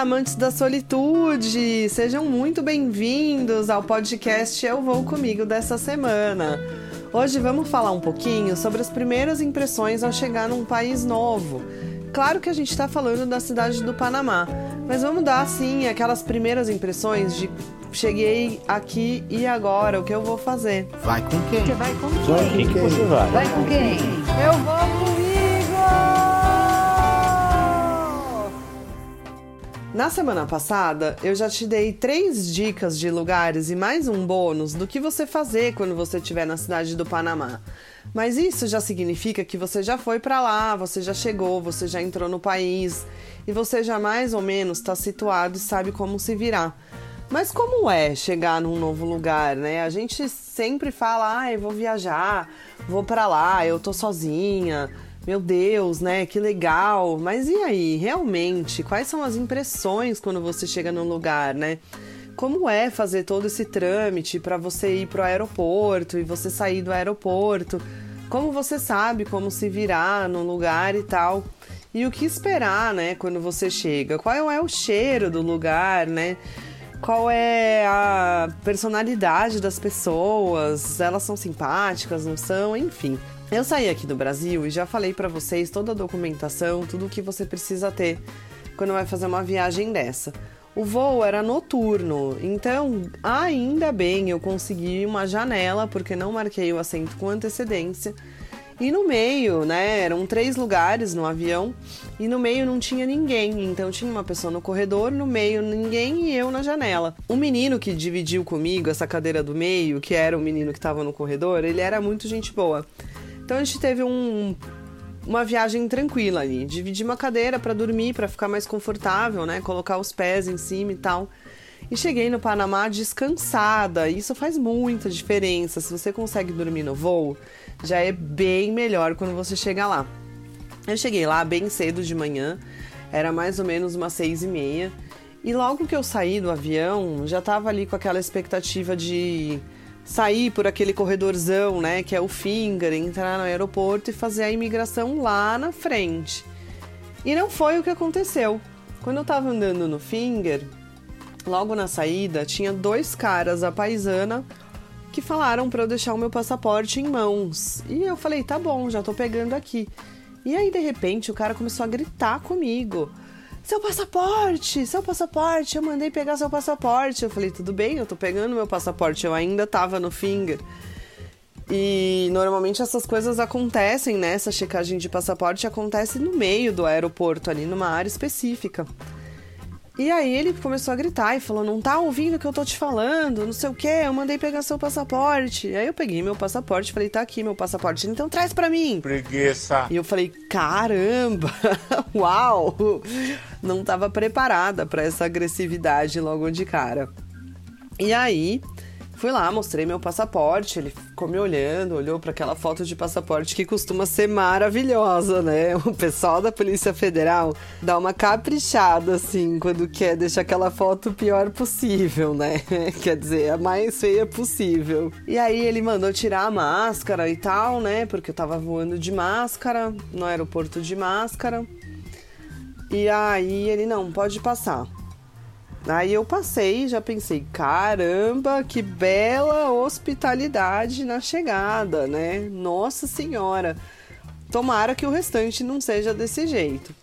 Olá, amantes da solitude! Sejam muito bem-vindos ao podcast Eu Vou Comigo dessa semana. Hoje vamos falar um pouquinho sobre as primeiras impressões ao chegar num país novo. Claro que a gente está falando da cidade do Panamá, mas vamos dar assim aquelas primeiras impressões de cheguei aqui e agora o que eu vou fazer. Vai com quem? Você vai com Vai quem? com quem? Você vai. Vai com quem? Eu vou comigo! Na semana passada, eu já te dei três dicas de lugares e mais um bônus do que você fazer quando você estiver na cidade do Panamá. Mas isso já significa que você já foi para lá, você já chegou, você já entrou no país e você já mais ou menos está situado e sabe como se virar. Mas como é chegar num novo lugar, né? A gente sempre fala, ah, eu vou viajar, vou para lá, eu tô sozinha. Meu Deus, né? Que legal. Mas e aí, realmente, quais são as impressões quando você chega num lugar, né? Como é fazer todo esse trâmite para você ir pro aeroporto e você sair do aeroporto? Como você sabe como se virar no lugar e tal? E o que esperar, né, quando você chega? Qual é o cheiro do lugar, né? qual é a personalidade das pessoas, elas são simpáticas, não são, enfim. Eu saí aqui do Brasil e já falei para vocês toda a documentação, tudo o que você precisa ter quando vai fazer uma viagem dessa. O voo era noturno, então ainda bem eu consegui uma janela porque não marquei o assento com antecedência e no meio, né, eram três lugares no avião e no meio não tinha ninguém. Então tinha uma pessoa no corredor, no meio ninguém e eu na janela. O menino que dividiu comigo essa cadeira do meio, que era o menino que estava no corredor, ele era muito gente boa. Então a gente teve um, uma viagem tranquila ali. Dividi uma cadeira para dormir, para ficar mais confortável, né? Colocar os pés em cima e tal. E cheguei no Panamá descansada. Isso faz muita diferença. Se você consegue dormir no voo, já é bem melhor quando você chega lá. Eu cheguei lá bem cedo de manhã, era mais ou menos umas seis e meia. E logo que eu saí do avião, já estava ali com aquela expectativa de sair por aquele corredorzão, né, que é o Finger, entrar no aeroporto e fazer a imigração lá na frente. E não foi o que aconteceu. Quando eu estava andando no Finger, logo na saída, tinha dois caras a paisana que falaram para eu deixar o meu passaporte em mãos. E eu falei, tá bom, já tô pegando aqui. E aí, de repente, o cara começou a gritar comigo. Seu passaporte, seu passaporte, eu mandei pegar seu passaporte. Eu falei, tudo bem, eu tô pegando meu passaporte, eu ainda tava no finger. E normalmente essas coisas acontecem, né? Essa checagem de passaporte acontece no meio do aeroporto, ali numa área específica. E aí ele começou a gritar e falou: Não tá ouvindo o que eu tô te falando? Não sei o que, eu mandei pegar seu passaporte. Aí eu peguei meu passaporte falei: Tá aqui meu passaporte, então traz pra mim. Preguiça. E eu falei: Caramba, uau! Não tava preparada para essa agressividade logo de cara. E aí Fui lá, mostrei meu passaporte, ele ficou me olhando, olhou para aquela foto de passaporte que costuma ser maravilhosa, né? O pessoal da Polícia Federal dá uma caprichada assim quando quer deixar aquela foto pior possível, né? Quer dizer, a mais feia possível. E aí ele mandou tirar a máscara e tal, né? Porque eu tava voando de máscara no aeroporto de máscara. E aí ele não pode passar. Aí eu passei e já pensei, caramba, que bela hospitalidade na chegada, né? Nossa Senhora. Tomara que o restante não seja desse jeito.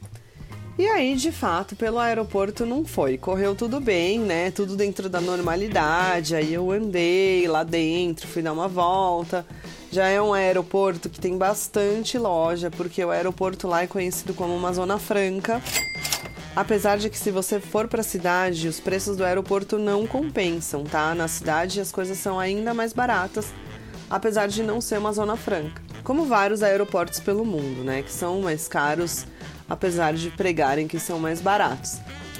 E aí, de fato, pelo aeroporto não foi. Correu tudo bem, né? Tudo dentro da normalidade. Aí eu andei lá dentro, fui dar uma volta. Já é um aeroporto que tem bastante loja, porque o aeroporto lá é conhecido como uma zona franca. Apesar de que se você for para a cidade, os preços do aeroporto não compensam, tá? Na cidade as coisas são ainda mais baratas, apesar de não ser uma zona franca. Como vários aeroportos pelo mundo, né, que são mais caros, apesar de pregarem que são mais baratos.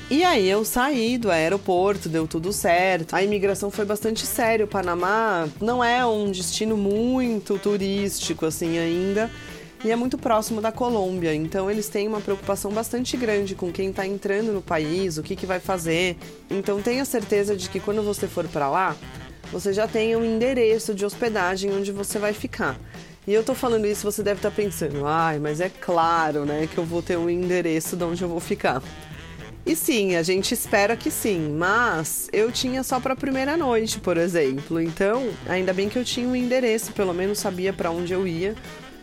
E aí eu saí do aeroporto, deu tudo certo. A imigração foi bastante séria. O Panamá não é um destino muito turístico assim ainda e é muito próximo da Colômbia, então eles têm uma preocupação bastante grande com quem está entrando no país, o que, que vai fazer. Então tenha certeza de que quando você for para lá, você já tenha um endereço de hospedagem onde você vai ficar. E eu tô falando isso, você deve estar tá pensando, ai, mas é claro, né, que eu vou ter um endereço de onde eu vou ficar. E sim, a gente espera que sim, mas eu tinha só para a primeira noite, por exemplo. Então, ainda bem que eu tinha um endereço, pelo menos sabia para onde eu ia.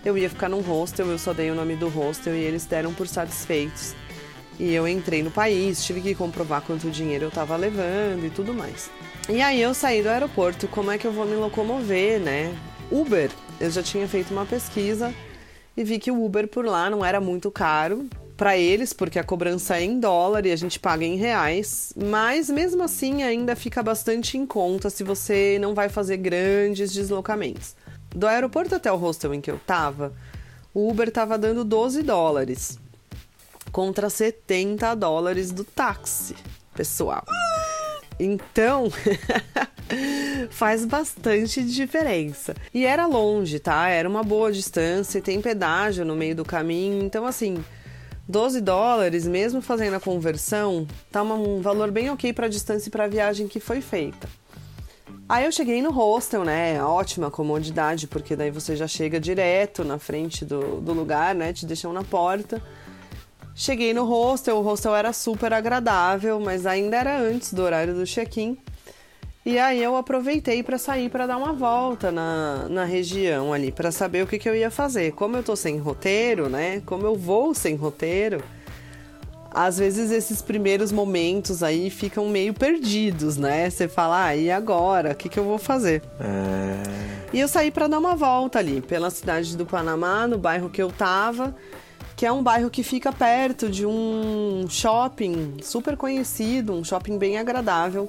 Eu ia ficar num hostel, eu só dei o nome do hostel e eles deram por satisfeitos. E eu entrei no país, tive que comprovar quanto dinheiro eu estava levando e tudo mais. E aí eu saí do aeroporto, como é que eu vou me locomover, né? Uber, eu já tinha feito uma pesquisa e vi que o Uber por lá não era muito caro, para eles, porque a cobrança é em dólar e a gente paga em reais, mas mesmo assim ainda fica bastante em conta se você não vai fazer grandes deslocamentos. Do aeroporto até o hostel em que eu tava, o Uber tava dando 12 dólares contra 70 dólares do táxi, pessoal. Então, faz bastante diferença. E era longe, tá? Era uma boa distância, tem pedágio no meio do caminho, então assim, 12 dólares, mesmo fazendo a conversão, tá um valor bem ok para a distância e para a viagem que foi feita. Aí eu cheguei no hostel, né? Ótima comodidade, porque daí você já chega direto na frente do, do lugar, né? Te deixam na porta. Cheguei no hostel, o hostel era super agradável, mas ainda era antes do horário do check-in. E aí eu aproveitei para sair para dar uma volta na, na região ali, para saber o que, que eu ia fazer. Como eu tô sem roteiro, né? Como eu vou sem roteiro, às vezes esses primeiros momentos aí ficam meio perdidos, né? Você fala, ah, e agora? O que, que eu vou fazer? É... E eu saí para dar uma volta ali, pela cidade do Panamá, no bairro que eu tava, que é um bairro que fica perto de um shopping super conhecido, um shopping bem agradável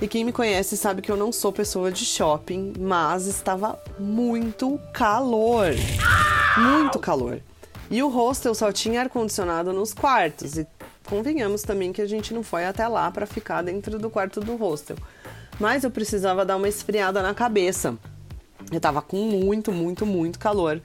e quem me conhece sabe que eu não sou pessoa de shopping, mas estava muito calor. Muito calor. E o hostel só tinha ar-condicionado nos quartos. E convenhamos também que a gente não foi até lá para ficar dentro do quarto do hostel. Mas eu precisava dar uma esfriada na cabeça. Eu tava com muito, muito, muito calor.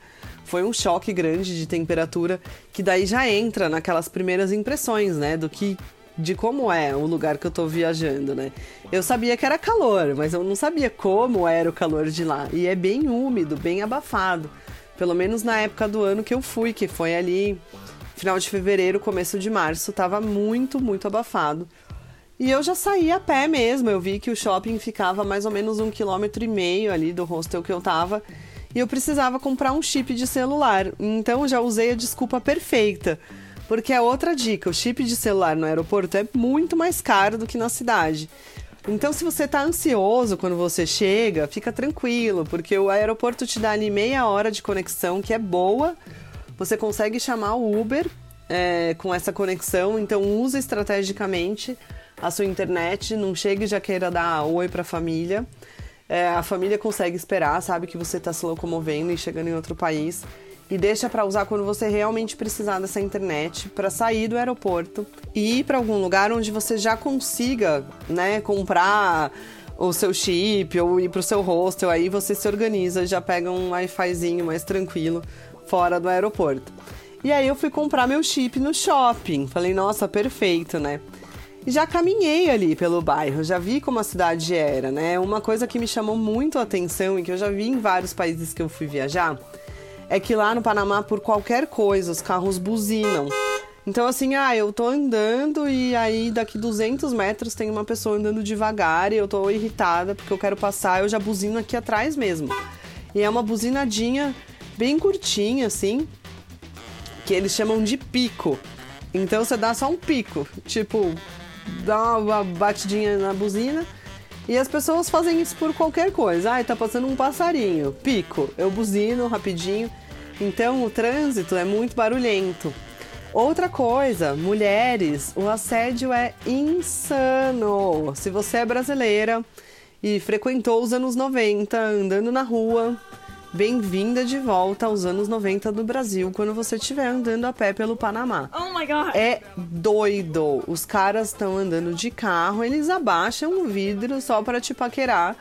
Foi um choque grande de temperatura que daí já entra naquelas primeiras impressões, né? Do que de como é o lugar que eu tô viajando, né? Eu sabia que era calor, mas eu não sabia como era o calor de lá. E é bem úmido, bem abafado. Pelo menos na época do ano que eu fui, que foi ali final de fevereiro, começo de março, tava muito, muito abafado. E eu já saí a pé mesmo. Eu vi que o shopping ficava mais ou menos um quilômetro e meio ali do hostel que eu tava. E eu precisava comprar um chip de celular. Então já usei a desculpa perfeita porque é outra dica: o chip de celular no aeroporto é muito mais caro do que na cidade. Então, se você está ansioso quando você chega, fica tranquilo, porque o aeroporto te dá ali meia hora de conexão, que é boa. Você consegue chamar o Uber é, com essa conexão, então use estrategicamente a sua internet, não chegue já queira dar oi para a família. É, a família consegue esperar, sabe que você está se locomovendo e chegando em outro país e deixa para usar quando você realmente precisar dessa internet para sair do aeroporto e ir para algum lugar onde você já consiga, né, comprar o seu chip ou ir para o seu hostel. Aí você se organiza, já pega um Wi-Fizinho mais tranquilo fora do aeroporto. E aí eu fui comprar meu chip no shopping. Falei, nossa, perfeito, né? E já caminhei ali pelo bairro, já vi como a cidade era, né? Uma coisa que me chamou muito a atenção e que eu já vi em vários países que eu fui viajar é que lá no Panamá, por qualquer coisa, os carros buzinam. Então, assim, ah, eu tô andando e aí daqui 200 metros tem uma pessoa andando devagar e eu tô irritada porque eu quero passar, eu já buzino aqui atrás mesmo. E é uma buzinadinha bem curtinha, assim, que eles chamam de pico. Então você dá só um pico, tipo, dá uma batidinha na buzina. E as pessoas fazem isso por qualquer coisa. Ai, tá passando um passarinho, pico, eu buzino rapidinho. Então o trânsito é muito barulhento. Outra coisa, mulheres, o assédio é insano. Se você é brasileira e frequentou os anos 90 andando na rua, bem-vinda de volta aos anos 90 do Brasil quando você estiver andando a pé pelo Panamá. Oh my god! É doido. Os caras estão andando de carro, eles abaixam o vidro só para te paquerar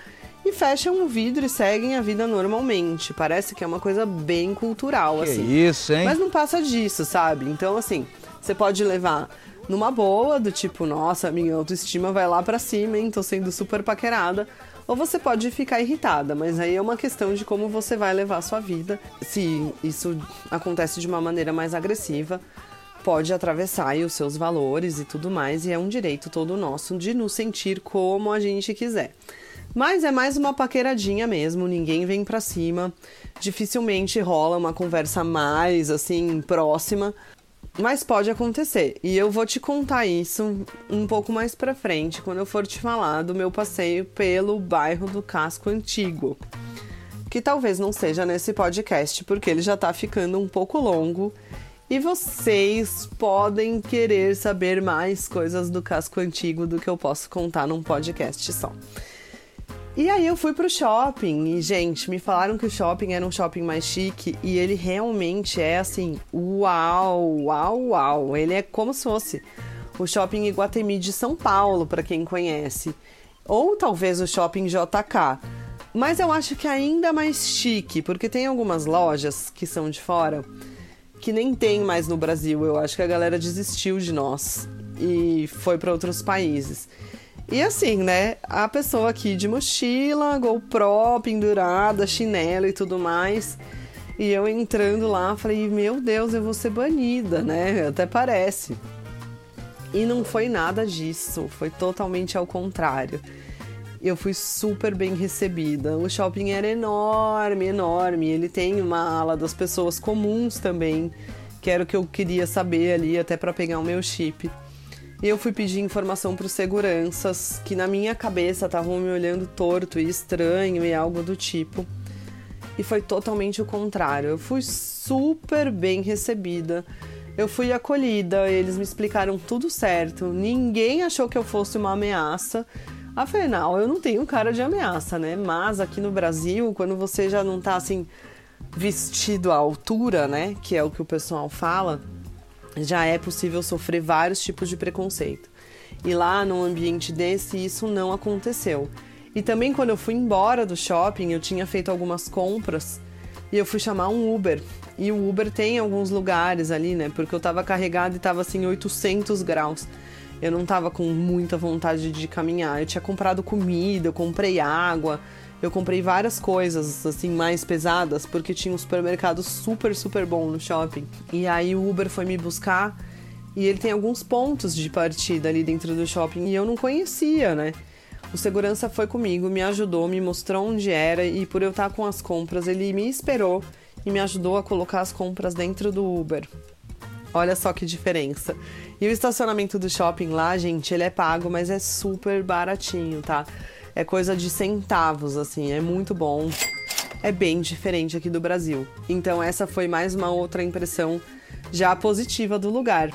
e fecham o vidro e seguem a vida normalmente. Parece que é uma coisa bem cultural, que assim. isso, hein? Mas não passa disso, sabe? Então, assim, você pode levar numa boa, do tipo, nossa, minha autoestima vai lá pra cima, hein? Tô sendo super paquerada. Ou você pode ficar irritada, mas aí é uma questão de como você vai levar a sua vida. Se isso acontece de uma maneira mais agressiva, pode atravessar os seus valores e tudo mais, e é um direito todo nosso de nos sentir como a gente quiser. Mas é mais uma paqueradinha mesmo, ninguém vem pra cima, dificilmente rola uma conversa mais assim próxima, mas pode acontecer. E eu vou te contar isso um pouco mais pra frente, quando eu for te falar do meu passeio pelo bairro do Casco Antigo. Que talvez não seja nesse podcast, porque ele já tá ficando um pouco longo e vocês podem querer saber mais coisas do casco antigo do que eu posso contar num podcast só. E aí eu fui pro shopping e, gente, me falaram que o shopping era um shopping mais chique e ele realmente é assim, uau, uau, uau. Ele é como se fosse o shopping Iguatemi de São Paulo, para quem conhece. Ou talvez o shopping JK. Mas eu acho que é ainda mais chique, porque tem algumas lojas que são de fora que nem tem mais no Brasil. Eu acho que a galera desistiu de nós e foi para outros países. E assim, né? A pessoa aqui de mochila, GoPro pendurada, chinelo e tudo mais. E eu entrando lá, falei: Meu Deus, eu vou ser banida, né? Até parece. E não foi nada disso, foi totalmente ao contrário eu fui super bem recebida. O shopping era enorme, enorme. Ele tem uma ala das pessoas comuns também, que era o que eu queria saber ali, até para pegar o meu chip. E eu fui pedir informação para os seguranças, que na minha cabeça estavam me olhando torto e estranho e algo do tipo. E foi totalmente o contrário. Eu fui super bem recebida. Eu fui acolhida, eles me explicaram tudo certo. Ninguém achou que eu fosse uma ameaça. Afinal, eu não tenho cara de ameaça, né? Mas aqui no Brasil, quando você já não tá assim vestido à altura, né? Que é o que o pessoal fala, já é possível sofrer vários tipos de preconceito. E lá num ambiente desse, isso não aconteceu. E também quando eu fui embora do shopping, eu tinha feito algumas compras e eu fui chamar um Uber. E o Uber tem alguns lugares ali, né? Porque eu tava carregado e tava assim 800 graus eu não tava com muita vontade de caminhar. Eu tinha comprado comida, eu comprei água, eu comprei várias coisas assim mais pesadas porque tinha um supermercado super super bom no shopping. E aí o Uber foi me buscar e ele tem alguns pontos de partida ali dentro do shopping e eu não conhecia, né? O segurança foi comigo, me ajudou, me mostrou onde era e por eu estar com as compras, ele me esperou e me ajudou a colocar as compras dentro do Uber. Olha só que diferença. E o estacionamento do shopping lá, gente, ele é pago, mas é super baratinho, tá? É coisa de centavos, assim, é muito bom. É bem diferente aqui do Brasil. Então, essa foi mais uma outra impressão já positiva do lugar.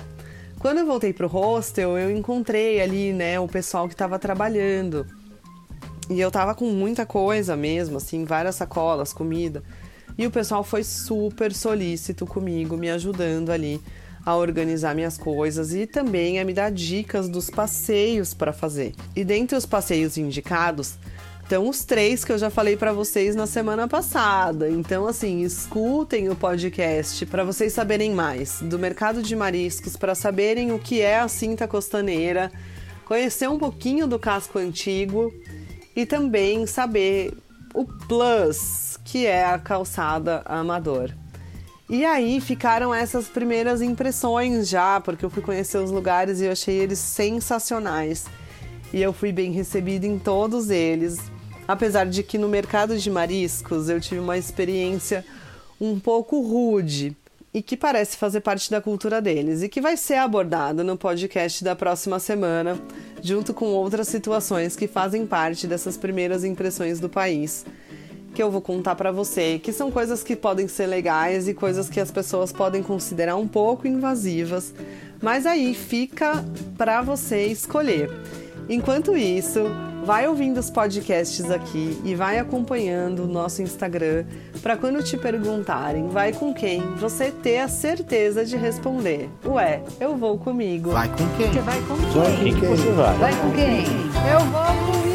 Quando eu voltei pro hostel, eu encontrei ali, né, o pessoal que tava trabalhando. E eu tava com muita coisa mesmo, assim, várias sacolas, comida. E o pessoal foi super solícito comigo, me ajudando ali a organizar minhas coisas e também a me dar dicas dos passeios para fazer. E dentre os passeios indicados, estão os três que eu já falei para vocês na semana passada. Então, assim, escutem o podcast para vocês saberem mais do mercado de mariscos, para saberem o que é a cinta costaneira, conhecer um pouquinho do casco antigo e também saber o plus, que é a calçada amador. E aí ficaram essas primeiras impressões já, porque eu fui conhecer os lugares e eu achei eles sensacionais. E eu fui bem recebida em todos eles. Apesar de que no mercado de mariscos eu tive uma experiência um pouco rude e que parece fazer parte da cultura deles e que vai ser abordada no podcast da próxima semana, junto com outras situações que fazem parte dessas primeiras impressões do país que eu vou contar para você, que são coisas que podem ser legais e coisas que as pessoas podem considerar um pouco invasivas, mas aí fica para você escolher. Enquanto isso, vai ouvindo os podcasts aqui e vai acompanhando o nosso Instagram para quando te perguntarem vai com quem, você ter a certeza de responder. Ué, eu vou comigo. Vai com quem? Você vai com quem? Vai com quem? Você vai? Vai com quem? Eu vou com